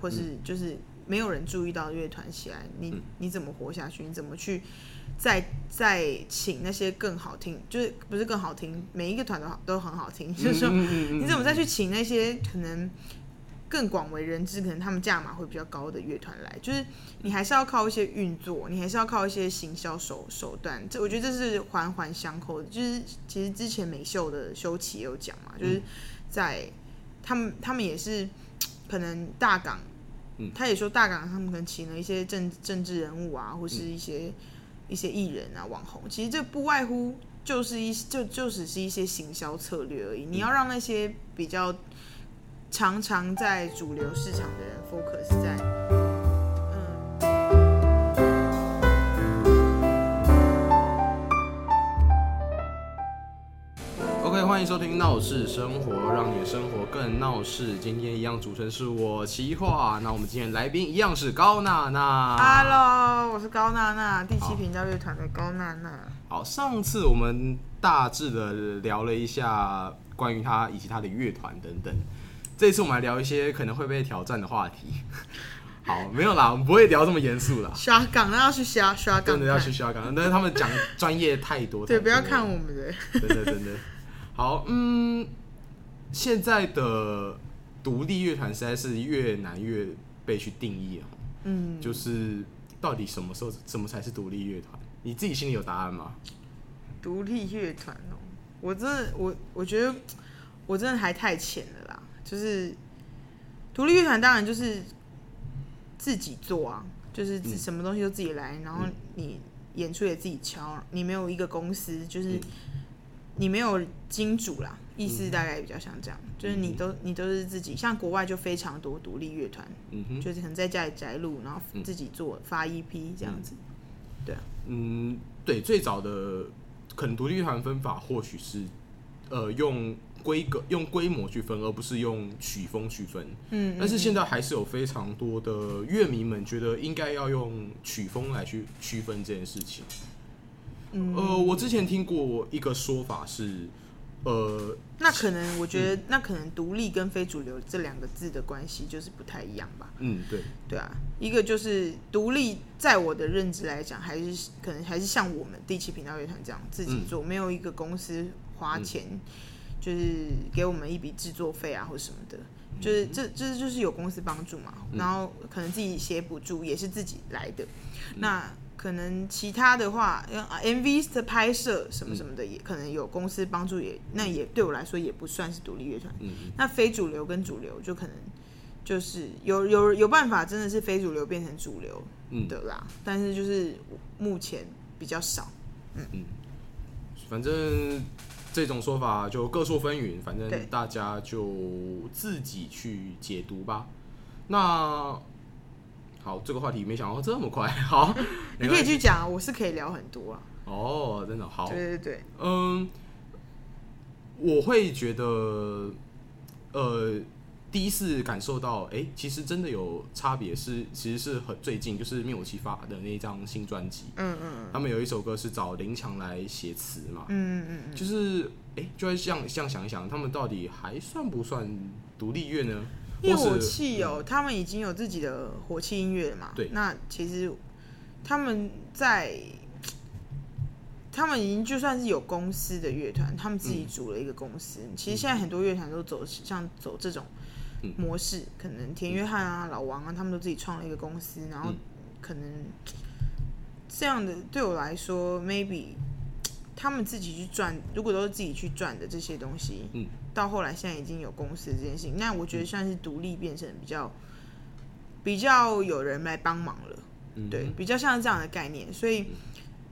或是就是没有人注意到乐团起来，你你怎么活下去？你怎么去再再请那些更好听？就是不是更好听？每一个团都好都很好听，就是说你怎么再去请那些可能？更广为人知，可能他们价码会比较高的乐团来，就是你还是要靠一些运作，你还是要靠一些行销手手段。这我觉得这是环环相扣的。就是其实之前美秀的修齐也有讲嘛，就是在他们他们也是可能大港，他也说大港他们可能请了一些政政治人物啊，或是一些一些艺人啊网红，其实这不外乎就是一就就只是一些行销策略而已。你要让那些比较。常常在主流市场的人 focus 在，收听《闹事生活》，让你的生活更闹事。今天一样主持人是我齐画，那我们今天来宾一样是高娜娜。Hello，我是高娜娜，第七频道乐团的高娜娜。好，上次我们大致的聊了一下关于他以及他的乐团等等。这次我们来聊一些可能会被挑战的话题。好，没有啦，我们不会聊这么严肃啦。刷岗，那要去刷刷岗，真的要去刷岗。但是他们讲专业太多，对，不要看我们的，真的真的。好，嗯，现在的独立乐团实在是越难越被去定义啊。嗯，就是到底什么时候什么才是独立乐团？你自己心里有答案吗？独立乐团哦，我真的，我我觉得我真的还太浅了啦。就是独立乐团，当然就是自己做啊，就是什么东西都自己来，然后你演出也自己敲，你没有一个公司，就是你没有金主啦，意思大概比较像这样，就是你都你都是自己，像国外就非常多独立乐团，就是可能在家里宅录，然后自己做发 EP 这样子，对啊，嗯，对，最早的可能独立乐团分法或许是呃用。规格用规模去分，而不是用曲风去分。嗯，但是现在还是有非常多的乐迷们觉得应该要用曲风来去区分这件事情。嗯，呃，我之前听过一个说法是，呃，那可能我觉得那可能独立跟非主流这两个字的关系就是不太一样吧。嗯，对，对啊，一个就是独立，在我的认知来讲，还是可能还是像我们第七频道乐团这样自己做，没有一个公司花钱。就是给我们一笔制作费啊，或什么的，就是这这就是有公司帮助嘛，然后可能自己写补助也是自己来的，那可能其他的话，MV 的拍摄什么什么的也可能有公司帮助，也那也对我来说也不算是独立乐团。嗯那非主流跟主流就可能就是有有有办法，真的是非主流变成主流的啦，但是就是目前比较少。嗯嗯，反正。这种说法就各说纷纭，反正大家就自己去解读吧。那好，这个话题没想到这么快。好，你可以去讲，我是可以聊很多啊。哦，真的好。对对对，嗯，我会觉得，呃。第一次感受到，哎、欸，其实真的有差别，是其实是很最近，就是灭火器发的那一张新专辑，嗯嗯嗯，他们有一首歌是找林强来写词嘛，嗯嗯嗯，就是，哎、欸，就会像这样想一想，他们到底还算不算独立乐呢？灭火器哦，他们已经有自己的火器音乐了嘛，对，那其实他们在，他们已经就算是有公司的乐团，他们自己组了一个公司，嗯、其实现在很多乐团都走像走这种。模式可能田约翰啊、老王啊，他们都自己创了一个公司，然后可能这样的对我来说，maybe 他们自己去赚，如果都是自己去赚的这些东西，嗯，到后来现在已经有公司这件事情，那我觉得算是独立变成比较比较有人来帮忙了，对，比较像这样的概念，所以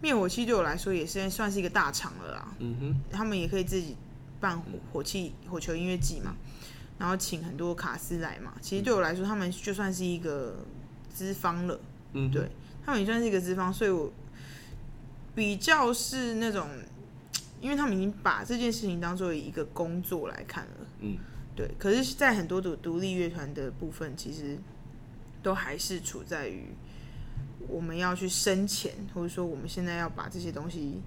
灭火器对我来说也是算是一个大厂了啦，嗯哼，他们也可以自己办火火器火球音乐季嘛。然后请很多卡司来嘛，其实对我来说，他们就算是一个资方了，嗯，对，他们也算是一个资方，所以我比较是那种，因为他们已经把这件事情当做一个工作来看了，嗯，对。可是，在很多独独立乐团的部分，其实都还是处在于我们要去生钱，或者说我们现在要把这些东西，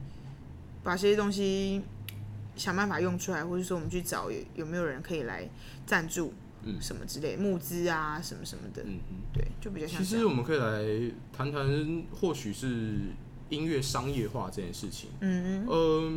把这些东西。想办法用出来，或者说我们去找有有没有人可以来赞助，嗯，什么之类募资啊，什么什么的，嗯嗯，对，就比较像。其实我们可以来谈谈，或许是音乐商业化这件事情。嗯嗯，呃，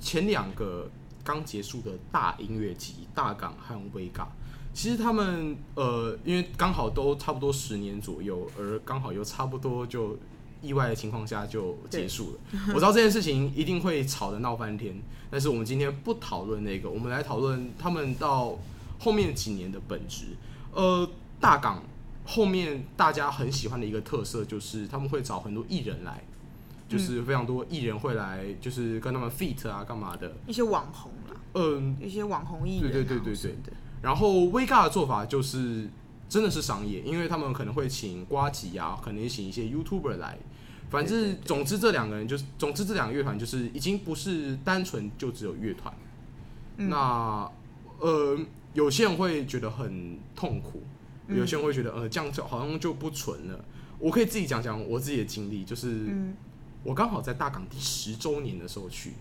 前两个刚结束的大音乐季，大港和威港，其实他们呃，因为刚好都差不多十年左右，而刚好又差不多就意外的情况下就结束了。我知道这件事情一定会吵得闹翻天，但是我们今天不讨论那个，我们来讨论他们到。后面几年的本质，呃，大港后面大家很喜欢的一个特色就是他们会找很多艺人来，就是非常多艺人会来，就是跟他们 feat 啊，干嘛的，一些网红啦，嗯，一些网红艺人，对对对对对。然后威嘎的做法就是真的是商业，因为他们可能会请瓜吉啊，可能也请一些 YouTuber 来，反正总之这两个人就是，总之这两个乐团就是已经不是单纯就只有乐团，那呃。有些人会觉得很痛苦，有些人会觉得呃，这样就好像就不纯了。我可以自己讲讲我自己的经历，就是我刚好在大港第十周年的时候去，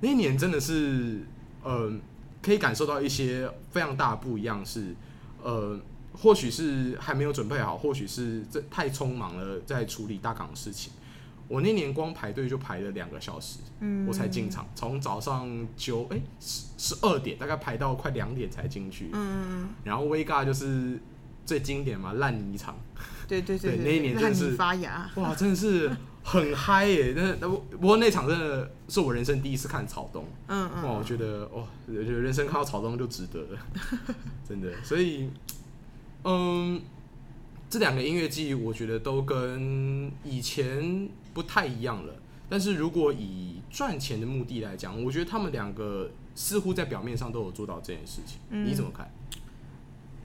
那一年真的是呃，可以感受到一些非常大的不一样是，是呃，或许是还没有准备好，或许是这太匆忙了，在处理大港的事情。我那年光排队就排了两个小时，嗯，我才进场，从早上九哎十十二点，大概排到快两点才进去，嗯，然后威嘎就是最经典嘛，烂泥场，对对对，对，那一年真的是发芽，哇，真的是很嗨耶！那那不不过那场真的是我人生第一次看草东，嗯嗯，哇，我觉得哇，我觉得人生看到草东就值得了，真的，所以嗯。这两个音乐季，我觉得都跟以前不太一样了。但是如果以赚钱的目的来讲，我觉得他们两个似乎在表面上都有做到这件事情。嗯、你怎么看？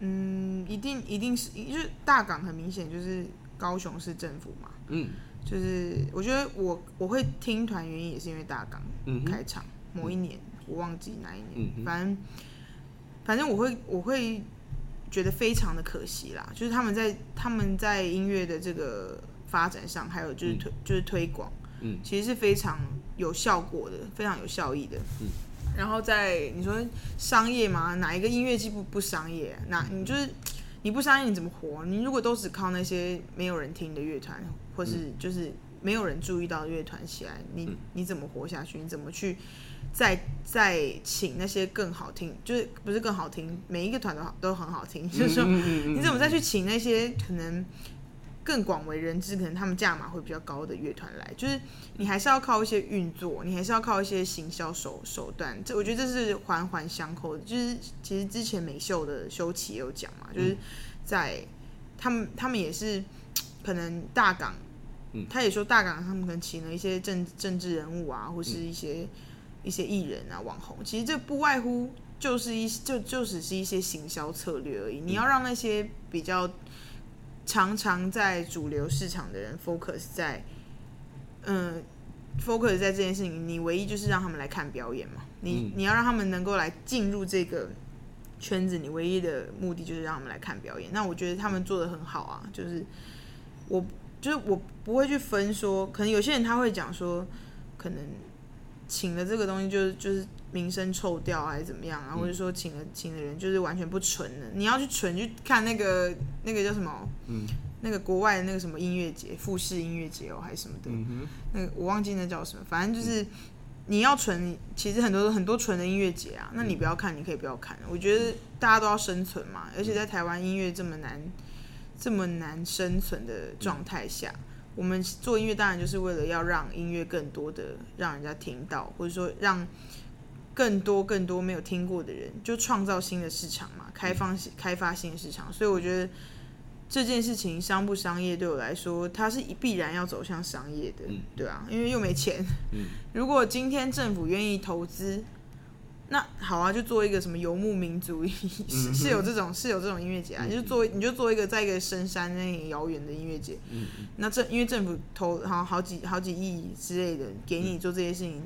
嗯，一定一定是，就是大港很明显就是高雄市政府嘛。嗯，就是我觉得我我会听团原因也是因为大港开场、嗯、某一年，嗯、我忘记哪一年，嗯、反正反正我会我会。觉得非常的可惜啦，就是他们在他们在音乐的这个发展上，还有就是推、嗯、就是推广，嗯，其实是非常有效果的，非常有效益的，嗯。然后在你说商业嘛，哪一个音乐季不不商业？那你就是你不商业你怎么活？你如果都只靠那些没有人听的乐团，或是就是没有人注意到的乐团起来，你你怎么活下去？你怎么去？再再请那些更好听，就是不是更好听，每一个团都好都很好听。就是说，你怎么再去请那些可能更广为人知，可能他们价码会比较高的乐团来？就是你还是要靠一些运作，你还是要靠一些行销手手段。这我觉得这是环环相扣的。就是其实之前美秀的修齐也有讲嘛，就是在他们他们也是可能大港，他也说大港他们可能请了一些政政治人物啊，或是一些。一些艺人啊，网红，其实这不外乎就是一就就只是一些行销策略而已。你要让那些比较常常在主流市场的人 focus 在，嗯，focus 在这件事情，你唯一就是让他们来看表演嘛。你你要让他们能够来进入这个圈子，你唯一的目的就是让他们来看表演。那我觉得他们做的很好啊，就是我就是我不会去分说，可能有些人他会讲说，可能。请的这个东西就是就是名声臭掉还是怎么样啊？嗯、或者说请的请的人就是完全不纯的。你要去纯去看那个那个叫什么？嗯，那个国外的那个什么音乐节，富士音乐节哦还是什么的？那个我忘记那叫什么。反正就是你要纯，其实很多很多纯的音乐节啊。那你不要看，你可以不要看。我觉得大家都要生存嘛，而且在台湾音乐这么难这么难生存的状态下。我们做音乐当然就是为了要让音乐更多的让人家听到，或者说让更多更多没有听过的人，就创造新的市场嘛，开放开发新的市场。所以我觉得这件事情商不商业对我来说，它是必然要走向商业的，对啊，因为又没钱。如果今天政府愿意投资。那好啊，就做一个什么游牧民族，是 是有这种是有这种音乐节啊，你就做你就做一个在一个深山那里遥远的音乐节。那这因为政府投好好几好几亿之类的给你做这些事情，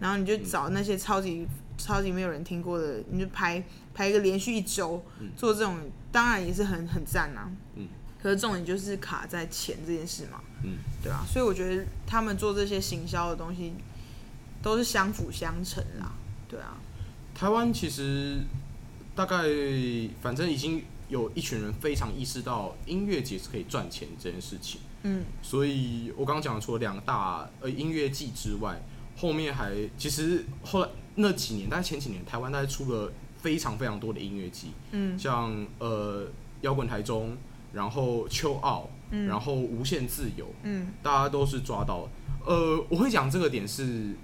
然后你就找那些超级超级没有人听过的，你就拍拍一个连续一周做这种，当然也是很很赞啊。嗯。可是重点就是卡在钱这件事嘛。嗯。对啊，所以我觉得他们做这些行销的东西都是相辅相成啦。对啊。台湾其实大概反正已经有一群人非常意识到音乐节是可以赚钱这件事情。嗯，所以我刚刚讲的除了两大呃音乐季之外，后面还其实后来那几年，大概前几年，台湾大概出了非常非常多的音乐季。嗯，像呃摇滚台中，然后秋奥，嗯，然后无限自由，嗯，大家都是抓到。呃，我会讲这个点是。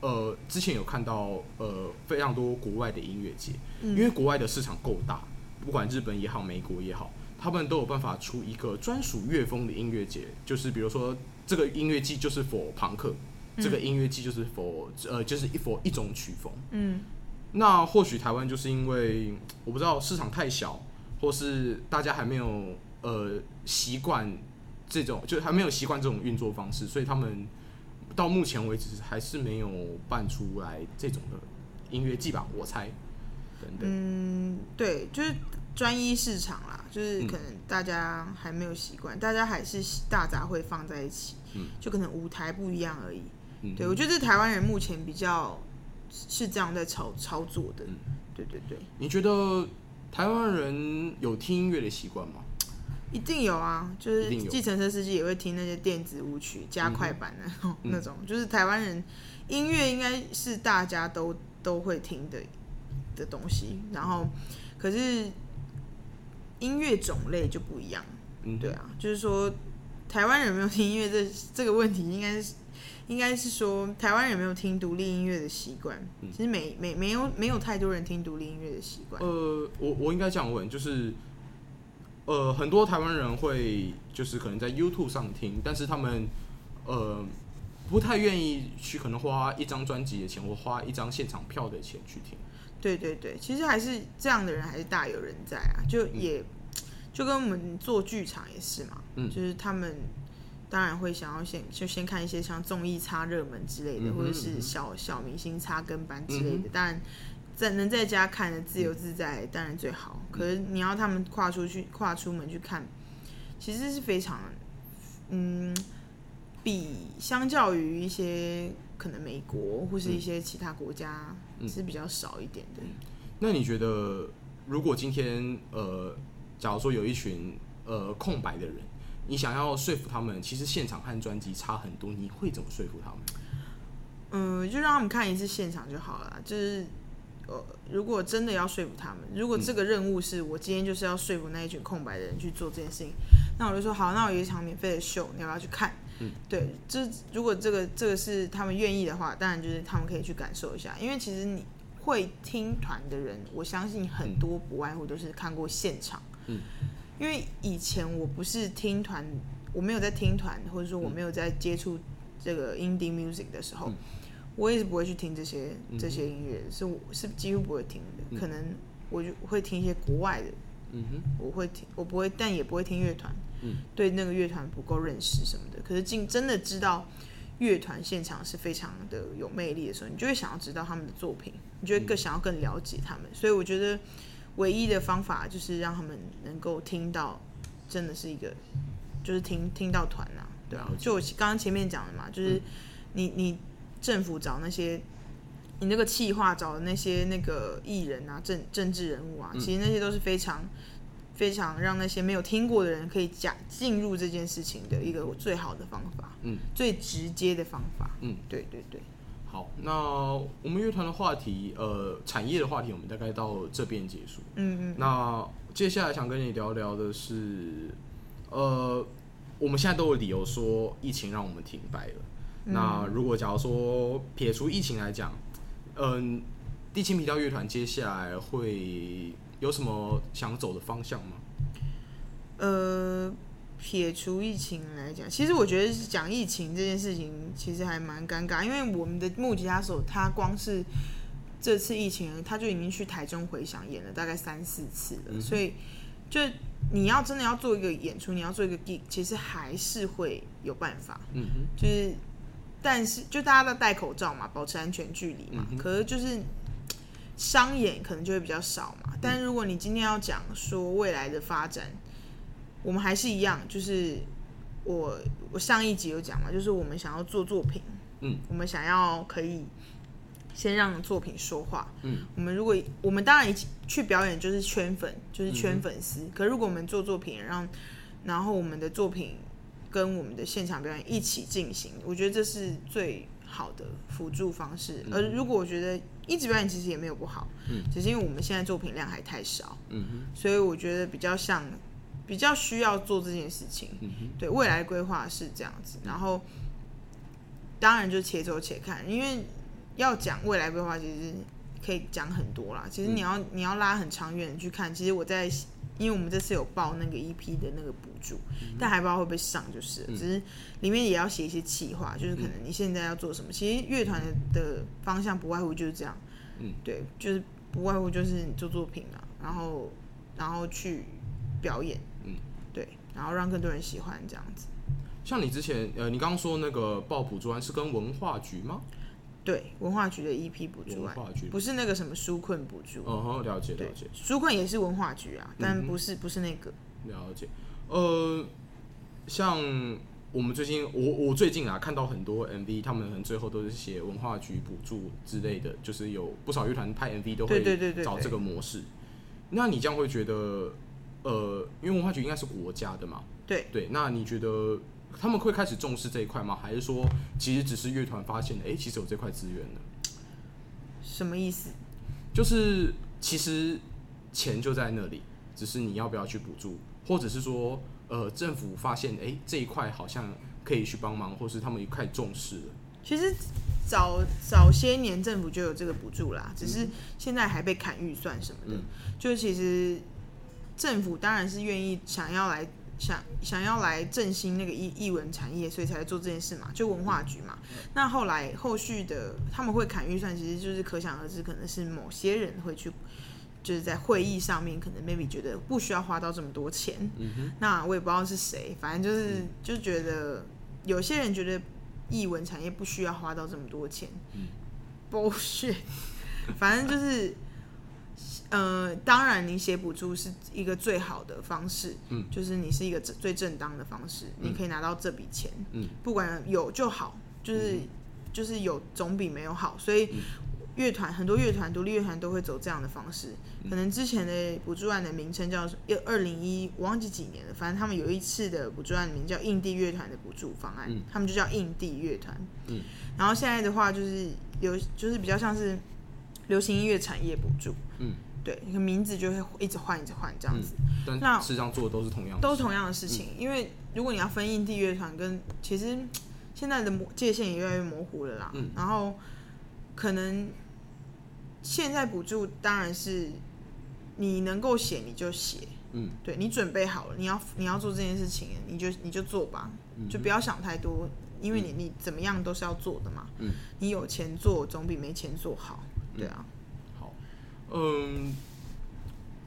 呃，之前有看到呃非常多国外的音乐节，嗯，因为国外的市场够大，不管日本也好，美国也好，他们都有办法出一个专属乐风的音乐节，就是比如说这个音乐季就是 for 朋克，嗯，这个音乐季就是 for 呃就是一 for 一种曲风，嗯，那或许台湾就是因为我不知道市场太小，或是大家还没有呃习惯这种，就还没有习惯这种运作方式，所以他们。到目前为止还是没有办出来这种的音乐季吧，我猜。等等。嗯，对，就是专一市场啦，就是可能大家还没有习惯，嗯，大家还是大杂烩放在一起，嗯，就可能舞台不一样而已。嗯，对，我觉得台湾人目前比较是这样在操操作的。嗯，对对对。你觉得台湾人有听音乐的习惯吗？一定有啊，就是计程车司机也会听那些电子舞曲加快版的、嗯、那种，就是台湾人音乐应该是大家都都会听的的东西。然后，可是音乐种类就不一样。嗯，对啊，就是说台湾人有没有听音乐这这个问题，应该是应该是说台湾人有没有听独立音乐的习惯？其实没没没有没有太多人听独立音乐的习惯。呃，我我应该这样问，就是。呃，很多台湾人会就是可能在 YouTube 上听，但是他们呃不太愿意去可能花一张专辑的钱或花一张现场票的钱去听。对对对，其实还是这样的人还是大有人在啊，就也、嗯、就跟我们做剧场也是嘛，嗯，就是他们当然会想要先就先看一些像综艺差热门之类的，嗯、或者是小小明星差跟班之类的，当、嗯、然。在能在家看的自由自在，当然最好。可是你要他们跨出去、跨出门去看，其实是非常，嗯，比相较于一些可能美国或是一些其他国家是比较少一点的。嗯，那你觉得，如果今天呃，假如说有一群呃空白的人，你想要说服他们，其实现场和专辑差很多，你会怎么说服他们？嗯，就让他们看一次现场就好了，就是。呃，如果真的要说服他们，如果这个任务是我今天就是要说服那一群空白的人去做这件事情，那我就说好，那我有一场免费的秀，你要不要去看？嗯，对，这如果这个这个是他们愿意的话，当然就是他们可以去感受一下，因为其实你会听团的人，我相信很多不外乎都是看过现场。嗯，因为以前我不是听团，我没有在听团，或者说我没有在接触这个 indie music 的时候。嗯我也是不会去听这些这些音乐，是我是几乎不会听的。可能我就会听一些国外的，嗯哼，我会听，我不会，但也不会听乐团，嗯，对那个乐团不够认识什么的。可是进真的知道乐团现场是非常的有魅力的时候，你就会想要知道他们的作品，你就会更想要更了解他们。所以我觉得唯一的方法就是让他们能够听到，真的是一个，就是听听到团啊，对啊。就我刚刚前面讲的嘛，就是你你。政府找那些，你那个企划找的那些那个艺人啊，政政治人物啊，其实那些都是非常非常让那些没有听过的人可以加进入这件事情的一个最好的方法，嗯，最直接的方法，嗯，对对对。好，那我们乐团的话题，呃，产业的话题，我们大概到这边结束，嗯嗯。那接下来想跟你聊聊的是，呃，我们现在都有理由说疫情让我们停摆了。那如果假如说撇除疫情来讲，嗯，地青皮条乐团接下来会有什么想走的方向吗？呃，撇除疫情来讲，其实我觉得讲疫情这件事情其实还蛮尴尬，因为我们的木吉他手他光是这次疫情，他就已经去台中回响演了大概三四次了，嗯、所以就你要真的要做一个演出，你要做一个 gig，其实还是会有办法，嗯哼，就是。但是，就大家都戴口罩嘛，保持安全距离嘛。嗯、可是就是商演可能就会比较少嘛。嗯、但是如果你今天要讲说未来的发展，我们还是一样，就是我我上一集有讲嘛，就是我们想要做作品，嗯，我们想要可以先让作品说话。嗯，我们如果我们当然去表演就是圈粉，就是圈粉丝。嗯、可如果我们做作品，让然后我们的作品跟我们的现场表演一起进行，我觉得这是最好的辅助方式。嗯、而如果我觉得一直表演其实也没有不好，嗯，只是因为我们现在作品量还太少，嗯哼，所以我觉得比较像比较需要做这件事情。嗯哼，对，未来规划是这样子，然后当然就且走且看，因为。要讲未来规划，其实可以讲很多啦。其实你要、嗯、你要拉很长远去看。其实我在，因为我们这次有报那个 EP 的那个补助，嗯、但还不知道会不会上，就是、嗯、只是里面也要写一些企划，就是可能你现在要做什么。其实乐团的方向不外乎就是这样，嗯，对，就是不外乎就是你做作品嘛，然后然后去表演，嗯，对，然后让更多人喜欢这样子。像你之前呃，你刚刚说那个报补助案是跟文化局吗？对，文化局的 EP 补助案，不是那个什么纾困补助。哦，了解了解。纾困也是文化局啊，但不是、嗯、不是那个。了解。呃，像我们最近，我我最近啊看到很多 MV，他们可能最后都是写文化局补助之类的，就是有不少乐团拍 MV 都会找这个模式。那你这样会觉得，呃，因为文化局应该是国家的嘛？对对。那你觉得？他们会开始重视这一块吗？还是说，其实只是乐团发现，哎、欸，其实有这块资源的？什么意思？就是其实钱就在那里，只是你要不要去补助，或者是说，呃，政府发现，哎、欸，这一块好像可以去帮忙，或是他们也开始重视了。其实早早些年政府就有这个补助啦，只是现在还被砍预算什么的。嗯、就其实政府当然是愿意想要来。想想要来振兴那个艺艺文产业，所以才做这件事嘛，就文化局嘛。那后来后续的他们会砍预算，其实就是可想而知，可能是某些人会去，就是在会议上面可能 maybe 觉得不需要花到这么多钱。嗯哼。那我也不知道是谁，反正就是就觉得有些人觉得艺文产业不需要花到这么多钱。嗯。bullshit，反正就是。呃，当然，你写补助是一个最好的方式，嗯，就是你是一个最正当的方式，嗯、你可以拿到这笔钱，嗯，不管有就好，就是、嗯、就是有总比没有好，所以乐团、嗯、很多乐团独立乐团都会走这样的方式。嗯、可能之前的补助案的名称叫二零一，我忘记几年了，反正他们有一次的补助案名叫印地乐团的补助方案，嗯、他们就叫印地乐团，嗯，然后现在的话就是有就是比较像是流行音乐产业补助，嗯。对，你的名字就会一直换，一直换这样子。嗯、但实际上做的都是同样的，都是同样的事情。嗯、因为如果你要分印地乐团，跟其实现在的界限也越来越模糊了啦。嗯、然后可能现在补助当然是你能够写你就写，嗯，对你准备好了，你要你要做这件事情，你就你就做吧，嗯、就不要想太多，因为你你怎么样都是要做的嘛。嗯，你有钱做总比没钱做好。对啊。嗯嗯，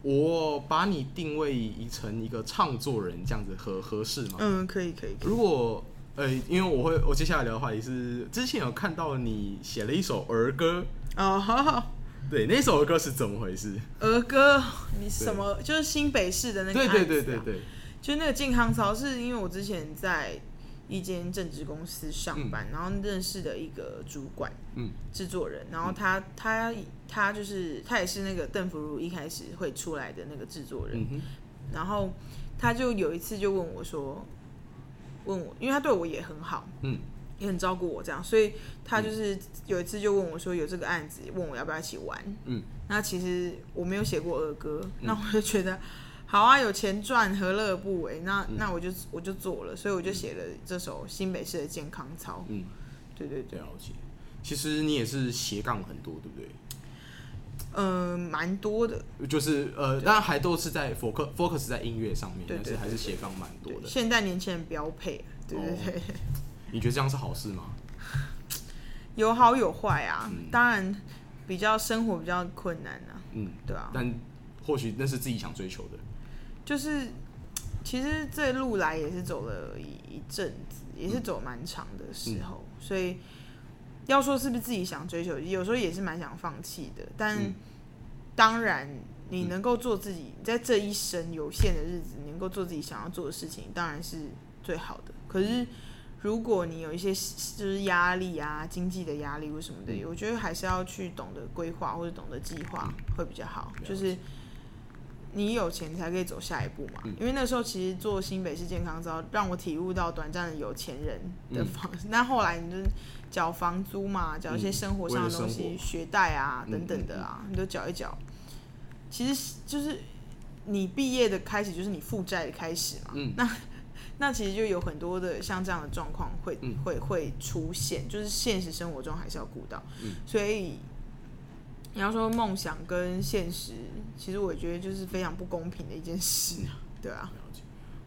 我把你定位成一个唱作人，这样子合合适吗？嗯，可以，可以。可以如果呃，因为我会，我接下来聊的话题是，之前有看到你写了一首儿歌哦，好好。对，那首儿歌是怎么回事？儿歌，你什么？就是新北市的那个、啊？对对对对对，就那个健康操，是因为我之前在。一间正职公司上班，嗯、然后认识的一个主管，嗯，制作人，然后他他他就是他也是那个邓福如一开始会出来的那个制作人，嗯、然后他就有一次就问我说，问我，因为他对我也很好，嗯，也很照顾我这样，所以他就是有一次就问我说有这个案子，问我要不要一起玩，嗯，那其实我没有写过儿歌，嗯、那我就觉得。好啊，有钱赚，何乐而不为？那、嗯、那我就我就做了，所以我就写了这首新北市的健康操。嗯，对对对，了解。其实你也是斜杠很多，对不对？嗯、呃，蛮多的。就是呃，当然还都是在 focus focus 在音乐上面，但是还是斜杠蛮多的。现代年轻人标配，对对对、哦。你觉得这样是好事吗？有好有坏啊，嗯、当然比较生活比较困难啊。嗯，对啊。但或许那是自己想追求的。就是，其实这路来也是走了一一阵子，也是走蛮长的时候，嗯、所以要说是不是自己想追求，有时候也是蛮想放弃的。但、嗯、当然，你能够做自己，在这一生有限的日子，能够做自己想要做的事情，当然是最好的。可是，如果你有一些就是压力啊，经济的压力或什么的，我觉得还是要去懂得规划或者懂得计划会比较好。就是你有钱才可以走下一步嘛。因为那时候其实做新北市健康之后，让我体悟到短暂的有钱人的方式。那后来你就缴房租嘛，缴一些生活上的东西，学贷啊等等的啊，你都缴一缴。其实就是你毕业的开始，就是你负债的开始嘛。那 那其实就有很多的像这样的状况会、嗯、会会出现，就是现实生活中还是要顾到，嗯、所以你要说梦想跟现实，其实我觉得就是非常不公平的一件事，对啊。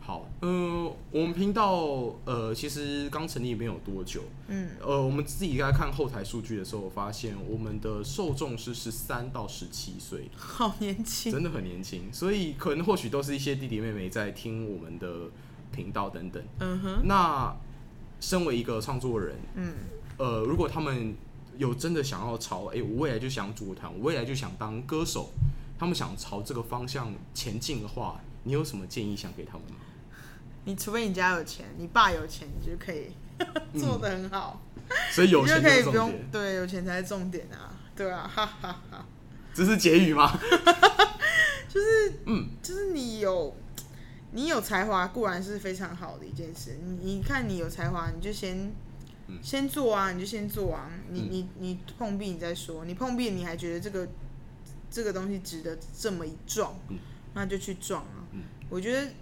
好，呃，我们频道呃其实刚成立没有多久，嗯，呃，我们自己在看后台数据的时候，我发现我们的受众是十三到十七岁，好年轻，真的很年轻，所以可能或许都是一些弟弟妹妹在听我们的。频道等等，嗯哼。那身为一个创作人，嗯，呃，如果他们有真的想要朝，哎、欸，我未来就想组团，我未来就想当歌手，他们想朝这个方向前进的话，你有什么建议想给他们吗？你除非你家有钱，你爸有钱，你就可以 做的很好。嗯、所以有钱就可以不用，对，有钱才是重点啊，对啊，哈哈哈。这是结语吗？就是，嗯，就是你有。你有才华固然是非常好的一件事。你你看你有才华，你就先、嗯、先做啊，你就先做啊。你、嗯、你你碰壁你再说，你碰壁你还觉得这个这个东西值得这么一撞，嗯、那就去撞啊。嗯、我觉得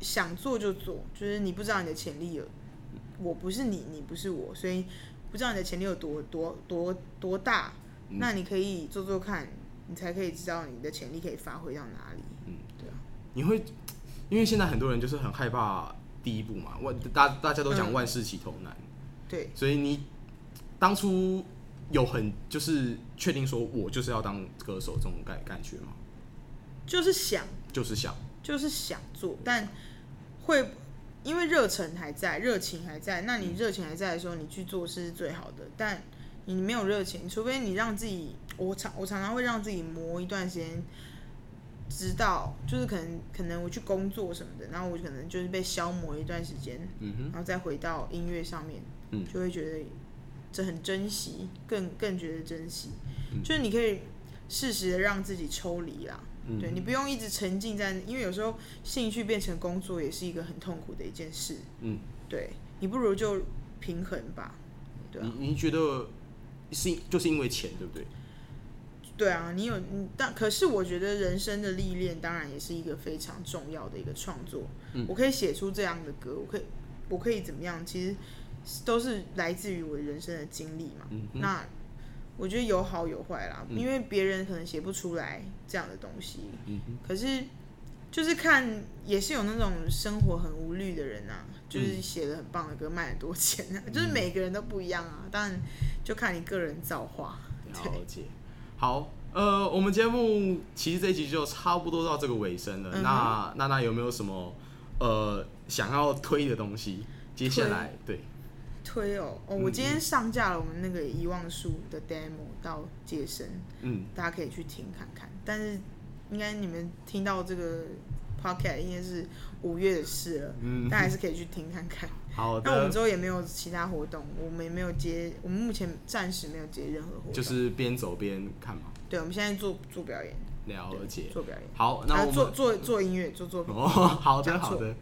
想做就做，就是你不知道你的潜力有，我不是你，你不是我，所以不知道你的潜力有多多多多大，嗯、那你可以做做看，你才可以知道你的潜力可以发挥到哪里。对啊你会，因为现在很多人就是很害怕第一步嘛，万大大家都讲万事起头难，嗯、对，所以你当初有很就是确定说我就是要当歌手这种感感觉吗？就是想，就是想，就是想做，但会因为热忱还在，热情还在，那你热情还在的时候，你去做是最好的。但你没有热情，除非你让自己，我常我常常会让自己磨一段时间。知道，就是可能可能我去工作什么的，然后我可能就是被消磨一段时间，嗯哼，然后再回到音乐上面，嗯，就会觉得这很珍惜，更更觉得珍惜，嗯，就是你可以适时的让自己抽离啦，嗯，对，你不用一直沉浸在，因为有时候兴趣变成工作也是一个很痛苦的一件事，嗯，对，你不如就平衡吧，对啊，你你觉得是就是因为钱，对不对？对啊，你有你，但可是我觉得人生的历练当然也是一个非常重要的一个创作。嗯，我可以写出这样的歌，我可以，我可以怎么样？其实都是来自于我人生的经历嘛。嗯，那我觉得有好有坏啦，嗯，因为别人可能写不出来这样的东西。嗯，可是就是看，也是有那种生活很无虑的人啊，就是写了很棒的歌，卖很多钱啊，就是每个人都不一样啊。当然就看你个人造化。了解。好，呃，我们节目其实这一集就差不多到这个尾声了。嗯、哼那娜娜有没有什么呃想要推的东西？接下来对推哦哦，我今天上架了我们那个遗忘书的 demo 到街声，嗯，大家可以去听看看。但是应该你们听到这个 podcast 应该是五月的事了，嗯，大家还是可以去听看看。好的，那我们之后也没有其他活动，我们也没有接，我们目前暂时没有接任何活动，就是边走边看嘛。对，我们现在做做表演，了解，做表演。好，那我们做做做音乐，做作品。哦，好的，好的。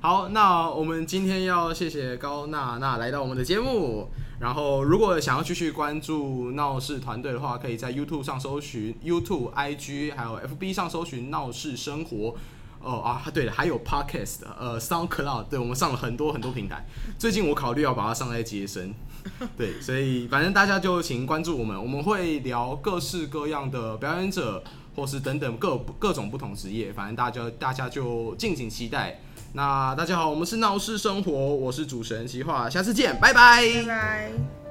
好，那我们今天要谢谢高娜娜来到我们的节目。然后，如果想要继续关注闹事团队的话，可以在 YouTube 上搜寻 YouTube、IG，还有 FB 上搜寻闹事生活。哦啊，对了，还有 Podcast，呃，SoundCloud，对，我们上了很多很多平台。最近我考虑要把它上在杰森，对，所以反正大家就请关注我们，我们会聊各式各样的表演者，或是等等各各种不同职业，反正大家大家就敬请期待。那大家好，我们是闹事生活，我是主持人企划，下次见，拜拜。拜拜。